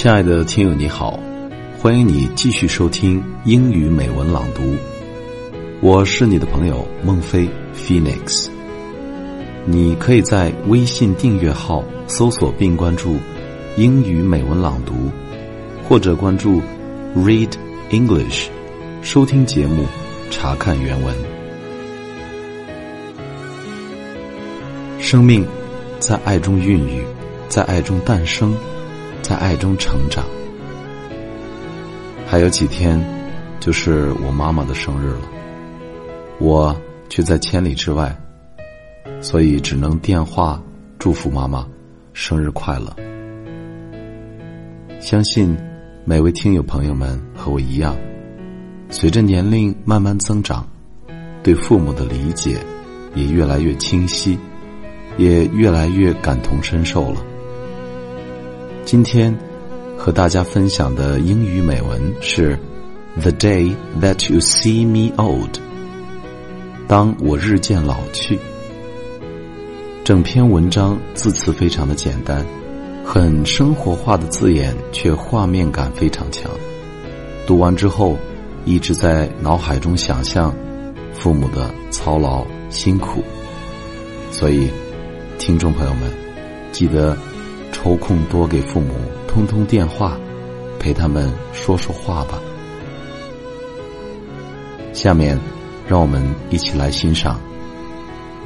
亲爱的听友，你好，欢迎你继续收听英语美文朗读。我是你的朋友孟非 Phoenix。你可以在微信订阅号搜索并关注“英语美文朗读”，或者关注 “Read English”，收听节目，查看原文。生命在爱中孕育，在爱中诞生。在爱中成长，还有几天，就是我妈妈的生日了。我却在千里之外，所以只能电话祝福妈妈生日快乐。相信每位听友朋友们和我一样，随着年龄慢慢增长，对父母的理解也越来越清晰，也越来越感同身受了。今天和大家分享的英语美文是《The Day That You See Me Old》。当我日渐老去，整篇文章字词非常的简单，很生活化的字眼，却画面感非常强。读完之后，一直在脑海中想象父母的操劳辛苦。所以，听众朋友们，记得。抽空多给父母通通电话，陪他们说说话吧。下面，让我们一起来欣赏《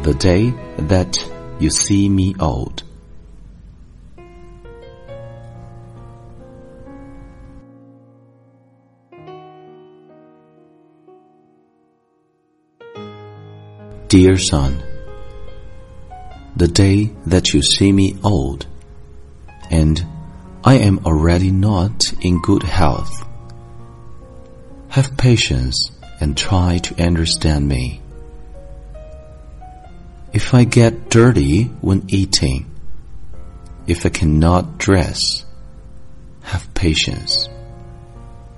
The Day That You See Me Old》。Dear son, the day that you see me old and I am already not in good health. Have patience and try to understand me. If I get dirty when eating, if I cannot dress, have patience.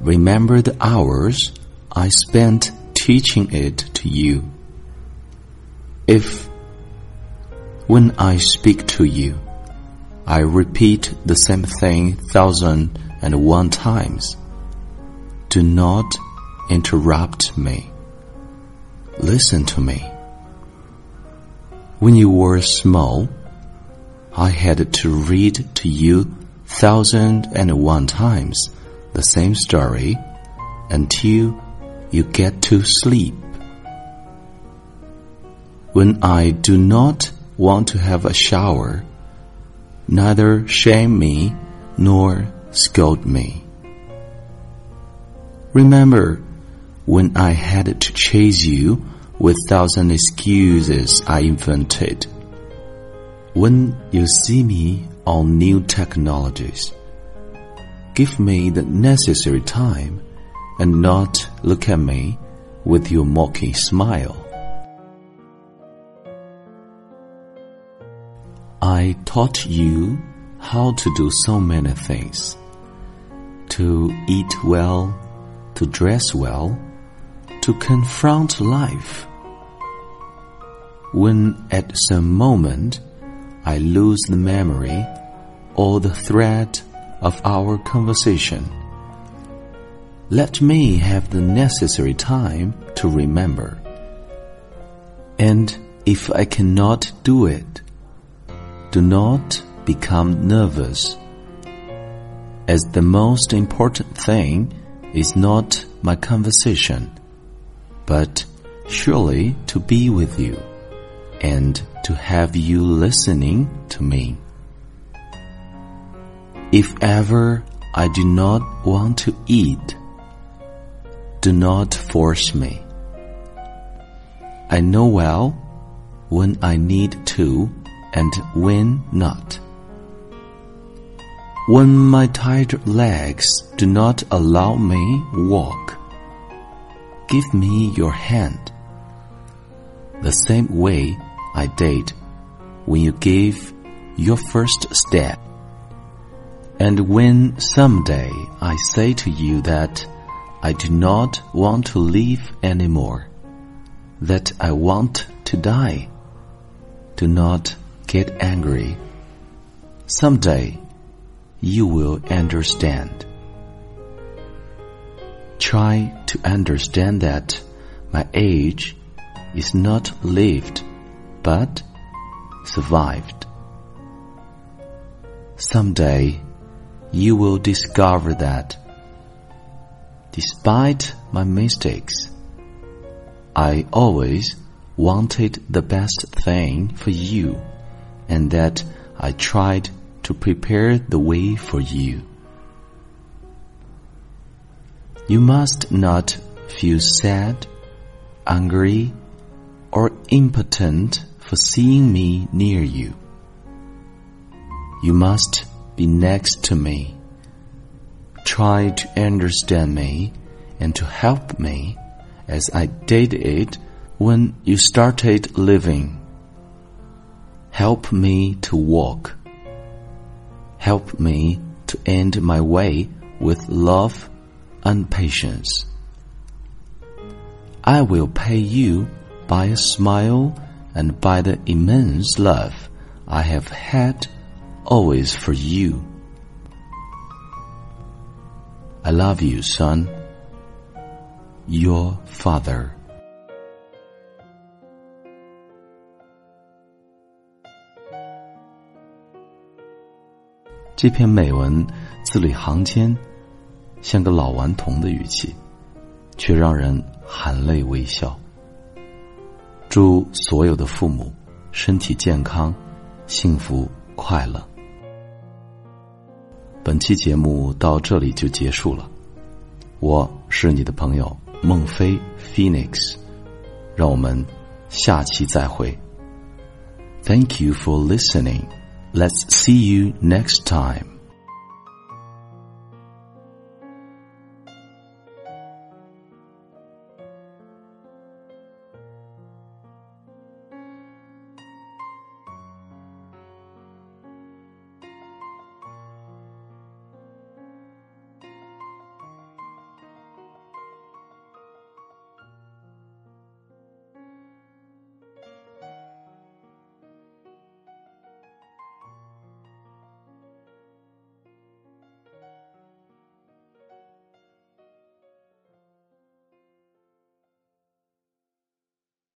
Remember the hours I spent teaching it to you. If, when I speak to you, I repeat the same thing thousand and one times. Do not interrupt me. Listen to me. When you were small, I had to read to you thousand and one times the same story until you get to sleep. When I do not want to have a shower, neither shame me nor scold me. Remember when I had to chase you with thousand excuses I invented. When you see me on new technologies, give me the necessary time and not look at me with your mocking smile. I taught you how to do so many things. To eat well, to dress well, to confront life. When at some moment I lose the memory or the thread of our conversation, let me have the necessary time to remember. And if I cannot do it, do not become nervous, as the most important thing is not my conversation, but surely to be with you and to have you listening to me. If ever I do not want to eat, do not force me. I know well when I need to and when not. When my tired legs do not allow me walk, give me your hand. The same way I did when you gave your first step. And when someday I say to you that I do not want to live anymore, that I want to die, do not get angry. Someday, you will understand. Try to understand that my age is not lived, but survived. Someday you will discover that despite my mistakes, I always wanted the best thing for you and that I tried to prepare the way for you. You must not feel sad, angry, or impotent for seeing me near you. You must be next to me. Try to understand me and to help me as I did it when you started living. Help me to walk. Help me to end my way with love and patience. I will pay you by a smile and by the immense love I have had always for you. I love you, son. Your father. 这篇美文字里行间，像个老顽童的语气，却让人含泪微笑。祝所有的父母身体健康、幸福快乐。本期节目到这里就结束了，我是你的朋友孟非 Phoenix，让我们下期再会。Thank you for listening. Let's see you next time.